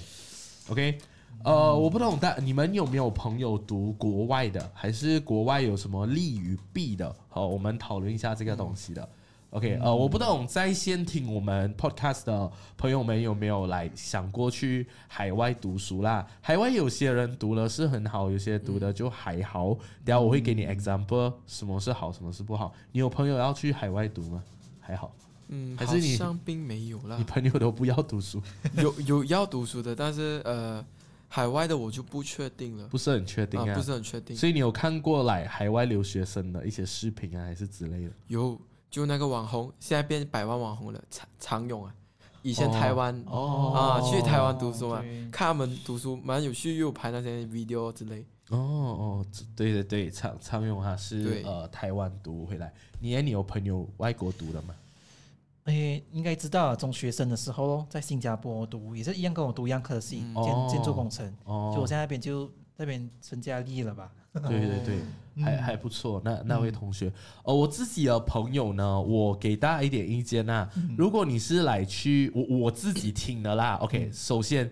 ，OK，呃，我不懂大你们有没有朋友读国外的，还是国外有什么利与弊的？好，我们讨论一下这个东西的。OK，呃，我不懂在线听我们 Podcast 的朋友们有没有来想过去海外读书啦？海外有些人读了是很好，有些读的就还好。等下我会给你 example，什么是好，什么是不好。你有朋友要去海外读吗？还好，嗯，还是你好像并没有啦你，朋友都不要读书，有有要读书的，但是呃，海外的我就不确定了，不是很确定啊。不是很确定。所以你有看过来海外留学生的一些视频啊，还是之类的？有就那个网红，现在变百万网红了，常常勇啊，以前台湾哦啊去台湾读书嘛对看他们读书蛮有趣，又拍那些 video 之类。哦哦，这对对对，常常勇他是对呃台湾读回来。你你有朋友外国读的吗？诶，应该知道啊，中学生的时候咯，在新加坡读也是一样，跟我读一样科系，嗯建哦建筑工程。哦，就我现在那边就那边成家立业了吧？对对对，嗯还还不错。那那位同学，呃，我自己的朋友呢，我给大家一点意见呐。如果你是来去，我我自己听的啦。OK，首先。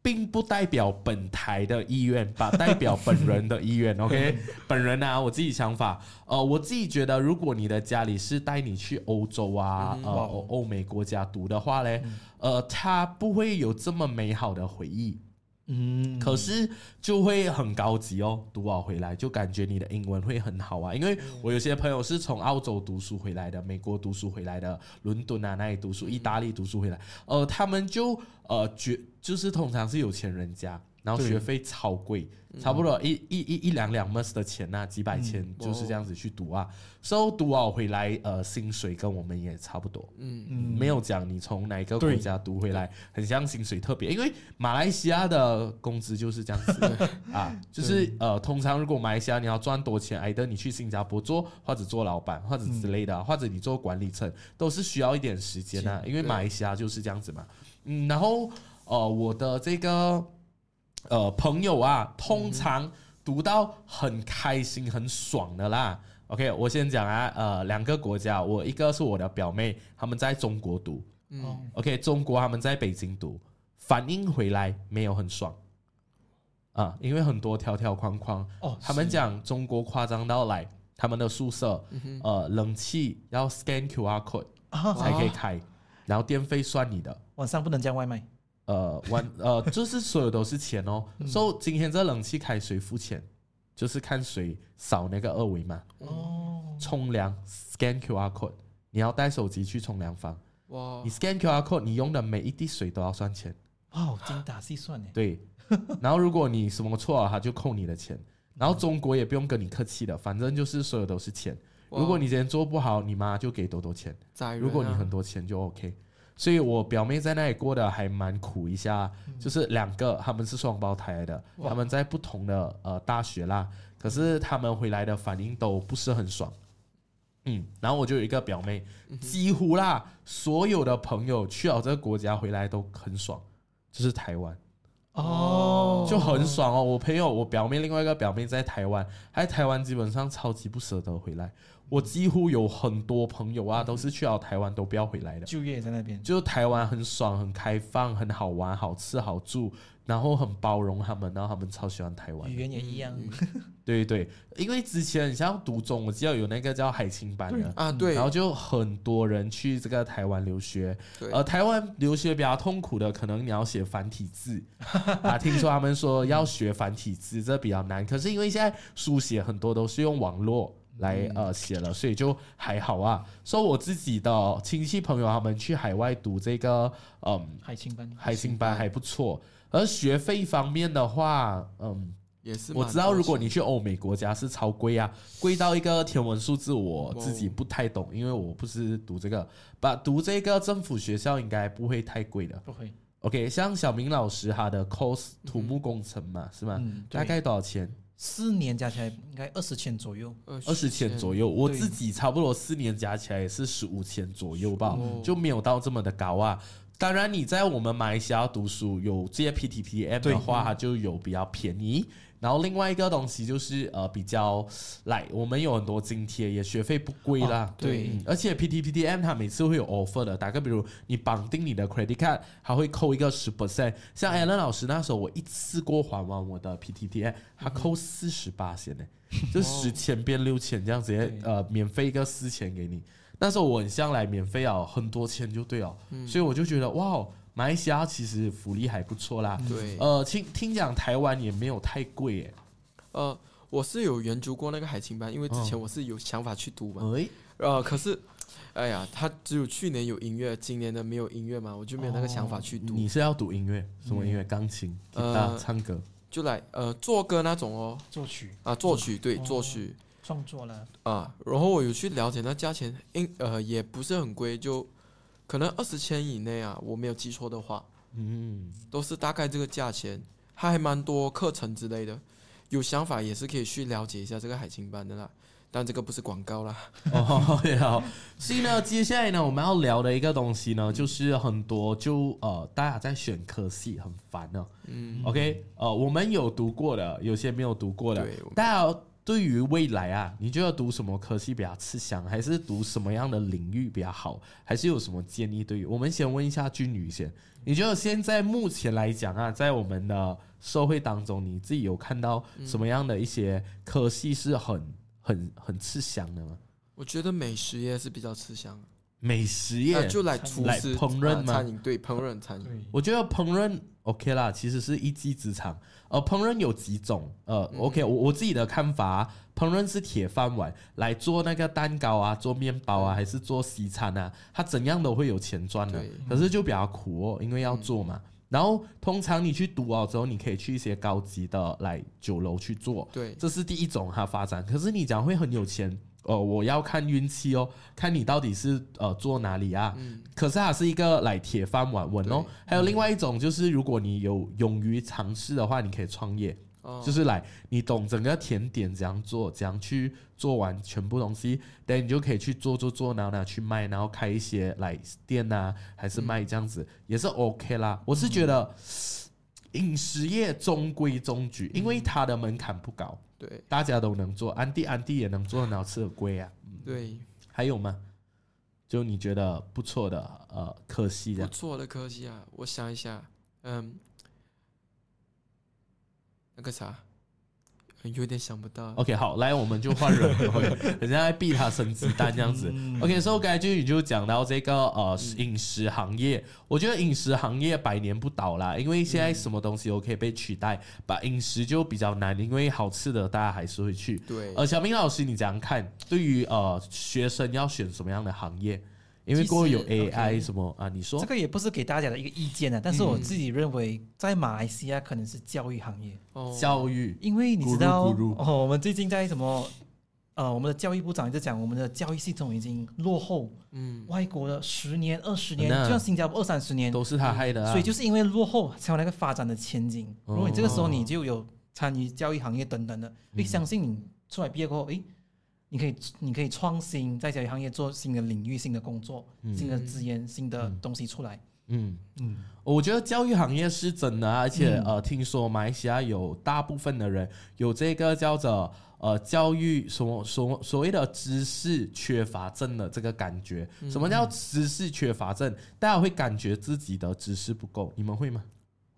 并不代表本台的意愿，把代表本人的意愿。OK，本人啊，我自己想法，呃，我自己觉得，如果你的家里是带你去欧洲啊，呃，欧欧美国家读的话嘞，呃，他不会有这么美好的回忆。嗯，可是就会很高级哦，读完回来就感觉你的英文会很好啊。因为我有些朋友是从澳洲读书回来的，美国读书回来的，伦敦啊那里读书，意大利读书回来，呃，他们就呃觉就是通常是有钱人家，然后对学费超贵，差不多一一一一两两 mus 的钱呐、几百千就是这样子去读啊。so 读好回来，呃，薪水跟我们也差不多。嗯，嗯没有讲你从哪个国对家读回来，很像薪水特别，因为马来西亚的工资就是这样子。啊，就是呃，通常如果马来西亚你要赚多钱，either 你去新加坡做，或者做老板，或者之类的啊，或者你做管理层，都是需要一点时间啊，因为马来西亚就是这样子嘛。嗯，然后呃，我的这个呃朋友啊，通常读到很开心、很爽的啦。OK，我先讲啊，呃，两个国家，我一个是我的表妹，他们在中国读嗯，OK，中国他们在北京读，反应回来没有很爽啊，因为很多条条框框，哦，他们讲中国夸张到来，他们的宿舍嗯呃冷气要 scan QR code 啊，才可以开，然后电费算你的。晚上不能叫外卖。呃，完呃，就是所有都是钱哦。所以今天这冷气开谁付钱？就是看谁扫那个二维码。哦，冲凉 scan QR code，你要带手机去冲凉房，哇你 scan QR code，你用的每一滴水都要算钱。哦，精打细算呢。对，然后如果你什么错了，他就扣你的钱。然后中国也不用跟你客气的，反正就是所有都是钱。如果你今天做不好，你妈就给多多钱。如果你很多钱就 OK。所以我表妹在那里过得还蛮苦一下，就是两个他们是双胞胎的，他们在不同的呃大学啦，可是他们回来的反应都不是很爽。嗯，然后我就有一个表妹，几乎啦所有的朋友去了这个国家回来都很爽，就是台湾。哦，就很爽哦。我朋友，我表妹另外一个表妹在台湾，她在台湾基本上超级不舍得回来。我几乎有很多朋友啊，都是去了台湾都不要回来的。就业在那边。就台湾很爽、很开放、很好玩、好吃好住，然后很包容他们，然后他们超喜欢台湾语。言也一样。对对，因为之前你像读中，我记得有那个叫海青班的。啊，对然后就很多人去这个台湾留学，对呃，台湾留学比较痛苦的，可能你要写繁体字 啊。听说他们说要学繁体字，这比较难。可是因为现在书写很多都是用网络来呃写了，所以就还好啊。说我自己的亲戚朋友他们去海外读这个嗯海青班，海青班还不错，而学费方面的话，嗯。也是我知道，如果你去欧美国家是超贵啊，贵到一个天文数字，我自己不太懂，因为我不是读这个，把读这个政府学校应该不会太贵的。不会。OK，像小明老师他的 course 土木工程嘛，是吗？嗯大概多少钱？四年加起来应该二十千左右。二十千左右。我自己差不多四年加起来也是十五千左右吧，哦就没有到这么的高啊。当然，你在我们马来西亚读书有这些 PTPM 的话，它就有比较便宜。然后另外一个东西就是呃比较来，我们有很多津贴，也学费不贵啦。哦对嗯而且 PTPTM 它每次会有 offer 的，打个比如你绑定你的 credit card，它会扣一个十 percent。像 Alan 老师那时候，我一次过还完我的 P T T M，他扣四十八先呢，就十千变六千这样直接呃免费一个四千给你。那时候我很像来免费啊，很多钱就对了，所以我就觉得哇，马来西亚其实福利还不错啦。对，呃，听听讲台湾也没有太贵耶。呃，我是有研究过那个海青班，因为之前哦我是有想法去读嘛，哎，呃，可是，哎呀，他只有去年有音乐，今年的没有音乐嘛，我就没有那个想法去读，你是要读音乐？什么音乐？钢琴、吉他、呃唱歌？就来呃作歌那种哦，作曲啊作曲对哦作曲创作了，啊，然后我有去了解那价钱，应呃也不是很贵，就可能二十千以内啊，我没有记错的话，嗯，都是大概这个价钱，它还蛮多课程之类的，有想法也是可以去了解一下这个海青班的啦，但这个不是广告啦。哦，也好。所以呢，接下来呢，我们要聊的一个东西呢，就是很多就呃，大家在选科系很烦呢。嗯，OK，呃，我们有读过的，有些没有读过的对。大家对于未来啊，你就要读什么科系比较吃香，还是读什么样的领域比较好，还是有什么建议？对于我们先问一下君宇先，你觉得现在目前来讲啊，在我们的社会当中，你自己有看到什么样的一些科系是很很很吃香的吗？我觉得美食业是比较吃香。美食啊，业，就来厨来师烹饪吗？啊餐饮对烹饪餐饮，我觉得烹饪 OK 啦，其实是一技之长。呃，烹饪有几种，呃、o 嗯。K 我我自己的看法、啊，烹饪是铁饭碗，来做那个蛋糕啊，做面包啊，还是做西餐啊，它怎样都会有钱赚的对。可是就比较苦哦，因为要做嘛。然后通常你去读哦之后，你可以去一些高级的来酒楼去做，对。这是第一种哈发展。可是你讲会很有钱，呃，我要看运气哦，看你到底是呃做哪里啊。嗯，可是它是一个来铁饭碗稳哦对。还有另外一种就是，如果你有勇于尝试的话，你可以创业，哦就是来你懂整个甜点怎样做，怎样去做完全部东西，等你就可以去做做做，然后拿去卖，然后开一些来店啊，还是卖这样子、也是 OK 啦。我是觉得饮食业中规中矩，因为它的门槛不高，对大家都能做，安迪安迪也能做，很好吃的贵啊。对，还有吗？就你觉得不错的呃科系的。不错的科系啊，我想一下，嗯，那个啥，有点想不到。OK，好，来我们就换人 人家在逼他生子弹这样子。嗯 OK，所以刚才就你就讲到这个呃饮食行业，我觉得饮食行业百年不倒啦，因为现在什么东西都可以被取代，把饮食就比较难，因为好吃的大家还是会去。对，呃，小明老师，你怎样看？对于呃学生要选什么样的行业？因为过后有 AI 什么啊？你说？这个也不是给大家的一个意见啊，但是我自己认为，在马来西亚可能是教育行业，哦，教育。因为你知道咕噜咕噜。哦，我们最近在什么？呃，我们的教育部长一直讲，我们的教育系统已经落后嗯，外国的十年、二十年，就像新加坡二三十年，都是他害的啊。所以就是因为落后才有那个发展的前景。哦如果你这个时候你就有参与教育行业等等的，嗯，相信你出来毕业过后，诶，你可以你可以创新，在教育行业做新的领域、新的工作、嗯新的资源、新的东西出来。嗯。嗯，我觉得教育行业是真的啊，而且、嗯呃，听说马来西亚有大部分的人有这个叫做呃教育什么所所谓的知识缺乏症的这个感觉。什么叫知识缺乏症？大家会感觉自己的知识不够，你们会吗？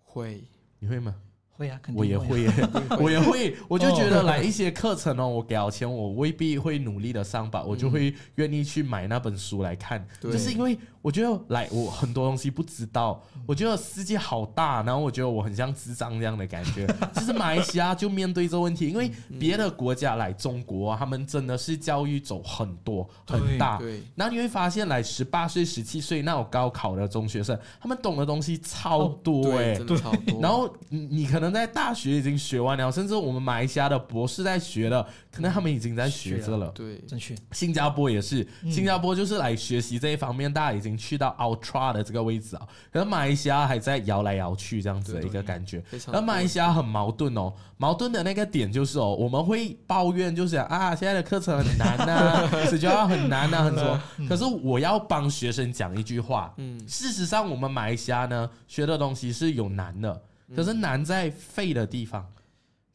会，你会吗？会啊，肯定我也会 我也会，我就觉得来一些课程哦，我给了钱，我未必会努力的上吧，我就会愿意去买那本书来看，就是因为我觉得来我很多东西不知道，我觉得世界好大，然后我觉得我很像智障这样的感觉。其实马来西亚就面对这个问题，因为别的国家来中国啊，他们真的是教育走很多很大，对，然后你会发现，来十八岁、十七岁那种高考的中学生，他们懂的东西超多哎、对，真的超多。然后你你可能在大学已经学完了，甚至我们马来西亚的博士在学了，可能他们已经在学这了。对，正确。新加坡也是，嗯新加坡就是来学习这一方面，大家已经经去到 Ultra 的这个位置啊，可是马来西亚还在摇来摇去这样子的一个感觉。而马来西亚很矛盾哦，矛盾的那个点就是哦，我们会抱怨就是啊，现在的课程很难呐，是就要很难呐，很多。可是我要帮学生讲一句话，嗯，事实上我们马来西亚呢学的东西是有难的，可是难在废的地方，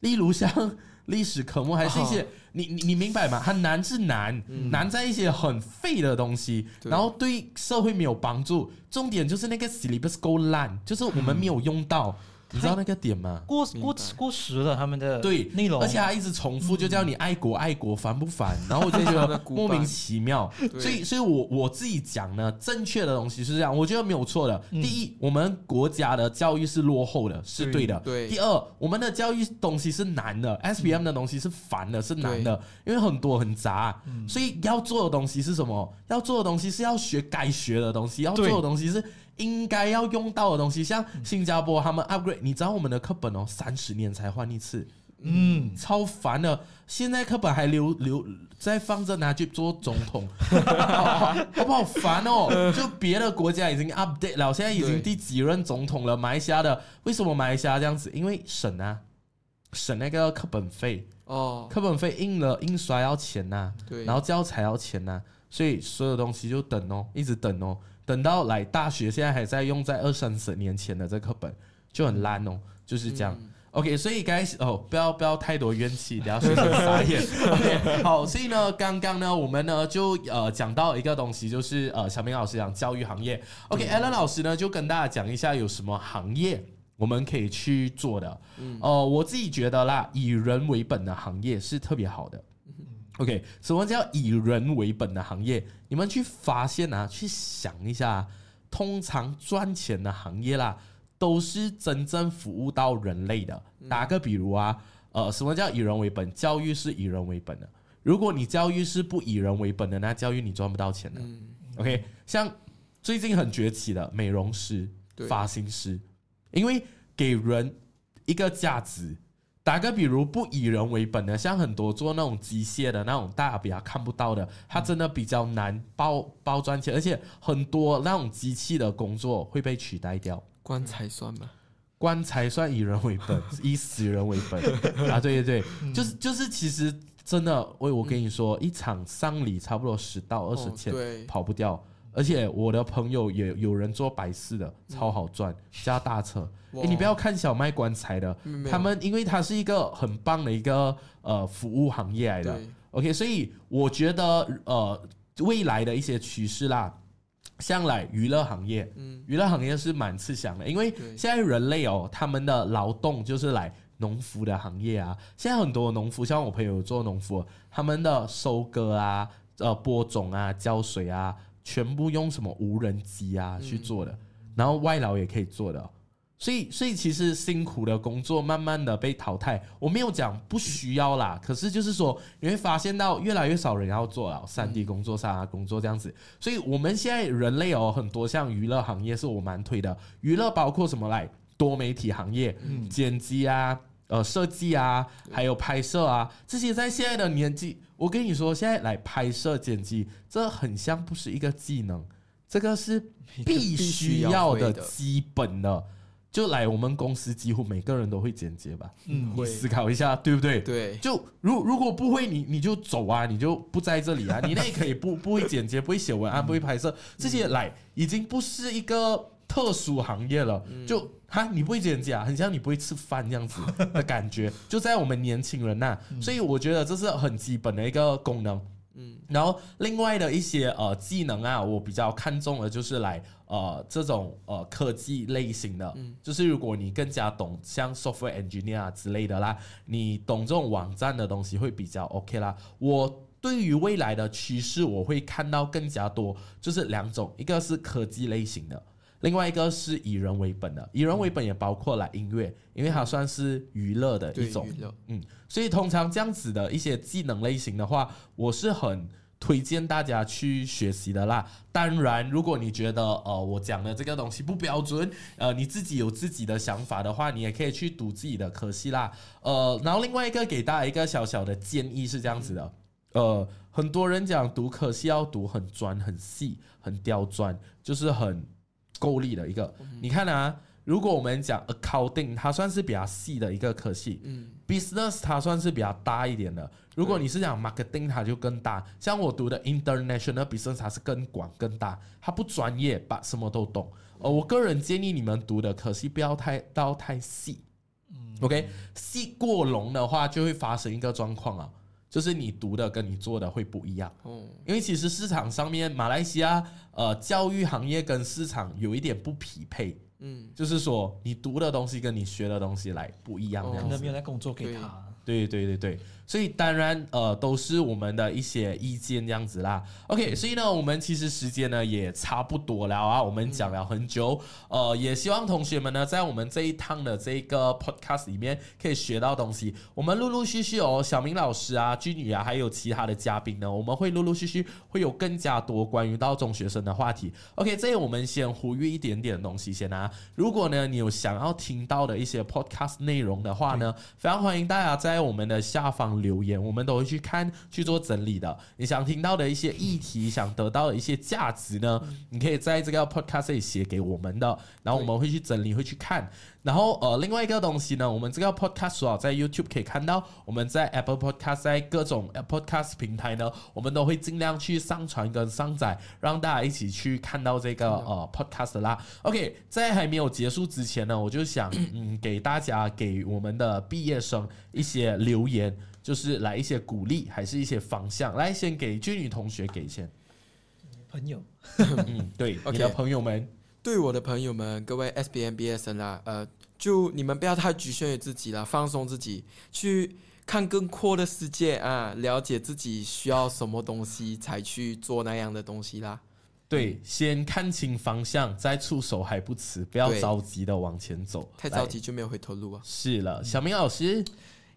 例如像历史科目，还是一些。你你你明白吗？它难是难，难在一些很废的东西，然后对社会没有帮助。重点就是那个 syllabus 够烂，就是我们没有用到。你知道那个点吗？过过过时了，他们的对内容，而且还一直重复，就叫你爱国爱国，烦不烦？然后我就觉得莫名其妙。所以，所以我我自己讲呢，正确的东西是这样，我觉得没有错的。第一，我们国家的教育是落后的，是对的。对。第二，我们的教育东西是难的，S B M 的东西是烦的，是难的，因为很多很杂。所以要做的东西是什么？要做的东西是要学该学的东西，要做的东西是。应该要用到的东西，像新加坡他们 upgrade，你知道我们的课本哦，三十年才换一次，嗯，超烦的。现在课本还留留在放着，拿去做总统，好不好？烦哦？就别的国家已经 update 了，现在已经第几任总统了？马来西亚的。为什么马来西亚这样子？因为省啊，省那个课本费。哦，课本费印了印刷要钱呐，对，然后教材要钱呐，所以所有东西就等哦，一直等哦。等到来大学，现在还在用在二三十年前的这课本就很烂哦，就是这样。OK，所以该哦，不要不要太多怨气，不要学生傻眼。OK，好，所以呢，刚刚呢，我们呢就呃讲到一个东西，就是呃小明老师讲教育行业。OK，Allen 老师呢就跟大家讲一下有什么行业我们可以去做的。哦，我自己觉得啦，以人为本的行业是特别好的。OK，什么叫以人为本的行业？你们去发现啊，去想一下，通常赚钱的行业啦，都是真正服务到人类的。打个比如啊，呃，什么叫以人为本？教育是以人为本的。如果你教育是不以人为本的，那教育你赚不到钱的。OK，像最近很崛起的美容师、发型师，因为给人一个价值。打个比如，不以人为本的，像很多做那种机械的那种，大家比较看不到的，它真的比较难包包赚钱，而且很多那种机器的工作会被取代掉。棺材算吗？棺材算以人为本，以死人为本 啊！对对对，就是就是，其实真的，我我跟你说，一场丧礼差不多十到二十千，跑不掉。而且我的朋友也有人做百事的，超好赚，加大车。哎，你不要看小卖棺材的，他们因为它是一个很棒的一个呃服务行业来的。OK，所以我觉得呃未来的一些趋势啦，像来娱乐行业，嗯，娱乐行业是蛮吃香的，因为现在人类哦，他们的劳动就是来农夫的行业啊。现在很多农夫，像我朋友做农夫，他们的收割啊、呃播种啊、浇水啊。全部用什么无人机啊去做的，然后外劳也可以做的，所以所以其实辛苦的工作慢慢的被淘汰。我没有讲不需要啦，可是就是说你会发现到越来越少人要做了三 D 工作、三 D 工作这样子。所以我们现在人类哦，很多像娱乐行业是我蛮推的，娱乐包括什么来多媒体行业，剪辑啊。呃，设计啊，还有拍摄啊，这些在现在的年纪，我跟你说，现在来拍摄剪辑，这很像不是一个技能，这个是必须要的基本的。就来我们公司，几乎每个人都会剪辑吧？嗯，会思考一下，对不对？对。就如如果不会，你你就走啊，你就不在这里啊。你那可以不不会剪辑，不会写文案，不会拍摄，这些来已经不是一个。特殊行业了，就哈，你不会剪辑啊，很像你不会吃饭这样子 的感觉，就在我们年轻人那，所以我觉得这是很基本的一个功能。嗯，然后另外的一些呃技能啊，我比较看重的就是来呃这种呃科技类型的，就是如果你更加懂像 software engineer 之类的啦，你懂这种网站的东西会比较 OK 啦。我对于未来的趋势，我会看到更加多，就是两种，一个是科技类型的。另外一个是以人为本的，以人为本也包括了音乐，因为它算是娱乐的一种，嗯，所以通常这样子的一些技能类型的话，我是很推荐大家去学习的啦。当然，如果你觉得呃我讲的这个东西不标准，呃你自己有自己的想法的话，你也可以去读自己的科系啦。呃，然后另外一个给大家一个小小的建议是这样子的，呃，很多人讲读科系要读很专、很细、很刁钻，就是很够力的一个。你看啊，如果我们讲 accounting，它算是比较细的一个科系，嗯，business 它算是比较大一点的。如果你是讲 marketing，它就更大。像我读的 international business，它是更广、更大，它不专业，把什么都懂。呃，我个人建议你们读的科系不要太到太细。OK，细过浓的话，就会发生一个状况啊，就是你读的跟你做的会不一样。哦，因为其实市场上面，马来西亚呃教育行业跟市场有一点不匹配。嗯，就是说你读的东西跟你学的东西来不一样，这样子。没有在工作给他。对对对对。所以当然，呃，都是我们的一些意见这样子啦。OK，所以呢，我们其实时间呢也差不多了啊，我们讲了很久，呃，也希望同学们呢在我们这一趟的这个 podcast 里面可以学到东西。我们陆陆续续哦，小明老师啊、君宇啊，还有其他的嘉宾呢，我们会陆陆续续会有更加多关于到中学生的话题。OK，这里我们先呼吁一点点东西先啊。如果呢你有想要听到的一些 podcast 内容的话呢，非常欢迎大家在我们的下方。留言我们都会去看去做整理的。你想听到的一些议题，想得到的一些价值呢？你可以在这个 podcast 里写给我们的，然后我们会去整理，会去看。然后呃，另外一个东西呢，我们这个 podcast 啊，在 YouTube 可以看到，我们在 Apple Podcast 在各种 podcast 平台呢，我们都会尽量去上传跟上载，让大家一起去看到这个呃 podcast 啦。OK，在还没有结束之前呢，我就想嗯，给大家给我们的毕业生一些留言。就是来一些鼓励，还是一些方向？来，先给君女同学给先。朋友，嗯，对，你的朋友们，对我的朋友们，各位 S B N B S 啦，呃，就你们不要太局限于自己了，放松自己，去看更阔的世界啊，了解自己需要什么东西，才去做那样的东西啦。对，先看清方向，再出手还不迟，不要着急的往前走，太着急就没有回头路啊。是了，小明老师。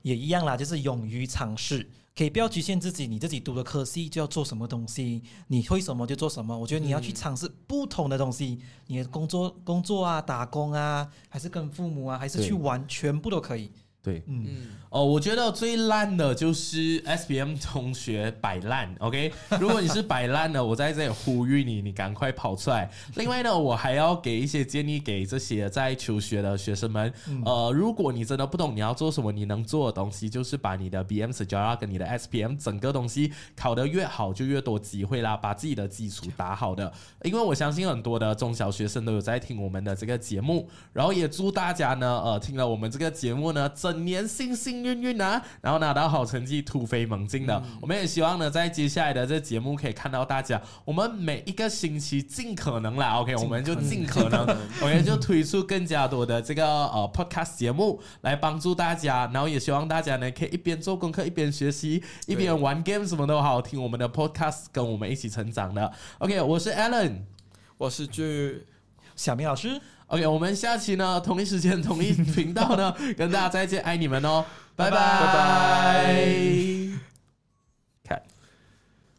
也一样啦，就是勇于尝试，可以不要局限自己，你自己读的科系就要做什么东西，你会什么就做什么。我觉得你要去尝试不同的东西，你的工作、工作啊、打工啊，还是跟父母啊，还是去玩，全部都可以。对，嗯，哦，我觉得最烂的就是 S B M 同学摆烂，OK？如果你是摆烂的，我在这里呼吁你，你赶快跑出来。另外呢，我还要给一些建议给这些在求学的学生们，呃，如果你真的不懂你要做什么，你能做的东西就是把你的 B M S 教跟你的 S B M 整个东西考得越好，就越多机会啦，把自己的基础打好的。因为我相信很多的中小学生都有在听我们的这个节目，然后也祝大家呢，呃，听了我们这个节目呢，整年幸幸运运啊，然后拿到好成绩，突飞猛进的。我们也希望呢，在接下来的这节目可以看到大家。我们每一个星期尽可能啦，OK，我们就尽可能，OK，就推出更加多的这个呃 Podcast 节目来帮助大家。然后也希望大家呢，可以一边做功课一边学习，一边玩 game 什么都好，听我们的 Podcast，跟我们一起成长的。OK，我是 Alan，我是句小明老师。OK，我们下期呢，同一时间同一频道呢，跟大家再见，爱你们哦，拜拜拜拜。